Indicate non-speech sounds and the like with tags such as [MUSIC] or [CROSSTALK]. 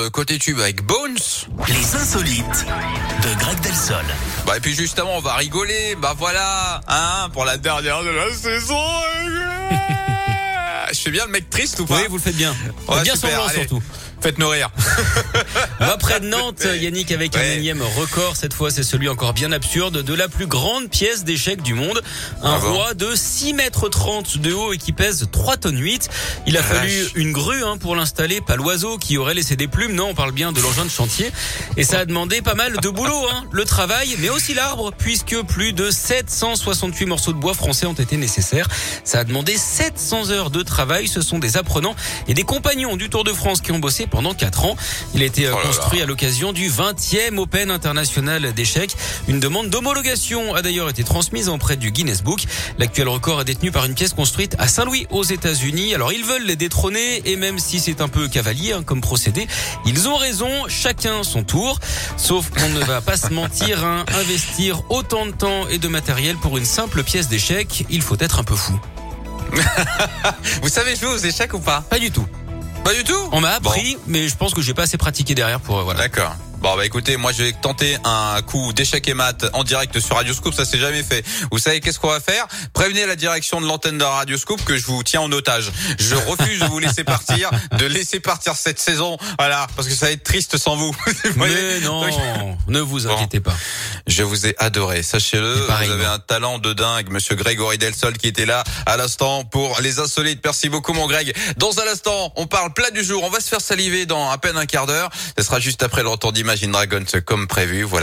Euh, Côté tube avec Bones. Les insolites de Greg Delsol. Bah et puis justement on va rigoler. Bah voilà, hein, pour la dernière de la saison. [LAUGHS] Je fais bien le mec triste ou pas Oui, vous le faites bien. Ouais, bien semblant surtout. Faites-nous rire. On [LAUGHS] va près de Nantes, Yannick, avec un énième record. Cette fois, c'est celui encore bien absurde de la plus grande pièce d'échecs du monde. Un Ah bon roi de 6 mètres 30 de haut et qui pèse 3 tonnes 8. Il a fallu une grue hein, pour l'installer, pas l'oiseau qui aurait laissé des plumes. Non, on parle bien de l'engin de chantier. Et ça a demandé pas mal de boulot, hein. le travail, mais aussi l'arbre, puisque plus de 768 morceaux de bois français ont été nécessaires. Ça a demandé 700 heures de travail. Ce sont des apprenants et des compagnons du Tour de France qui ont bossé pendant 4 ans. Il a été euh, Oh là là. construit à l'occasion du 20e Open international d'échecs. Une demande d'homologation a d'ailleurs été transmise auprès du Guinness Book. L'actuel record est détenu par une pièce construite à Saint-Louis aux États-Unis. Alors ils veulent les détrôner et même si c'est un peu cavalier hein, comme procédé, ils ont raison, chacun son tour. Sauf qu'on ne va pas se mentir, hein, investir autant de temps et de matériel pour une simple pièce d'échecs, il faut être un peu fou. [LAUGHS] Vous savez jouer aux échecs ou pas? Pas du tout. Pas du tout. On m'a appris, mais je pense que j'ai pas assez pratiqué derrière pour euh, voilà. D'accord. Bon bah écoutez, moi je vais tenter un coup d'échec et maths en direct sur Radio Scoop, ça s'est jamais fait. Vous savez qu'est-ce qu'on va faire? Prévenez la direction de l'antenne de Radio Scoop que je vous tiens en otage. Je refuse de vous laisser [LAUGHS] partir, de laisser partir cette saison, voilà, parce que ça va être triste sans vous. [LAUGHS] Mais non, Donc, ne vous Bon. inquiétez pas. Je vous ai adoré, sachez-le. Vous avez un talent de dingue, Monsieur Grégory Delsol, qui était là à l'instant pour les insolites. Merci beaucoup, mon Greg. Dans un instant, on parle plat du jour. On va se faire saliver dans à peine un quart d'heure. Ce sera juste après le retour d'Imagine Dragons, comme prévu. Voilà.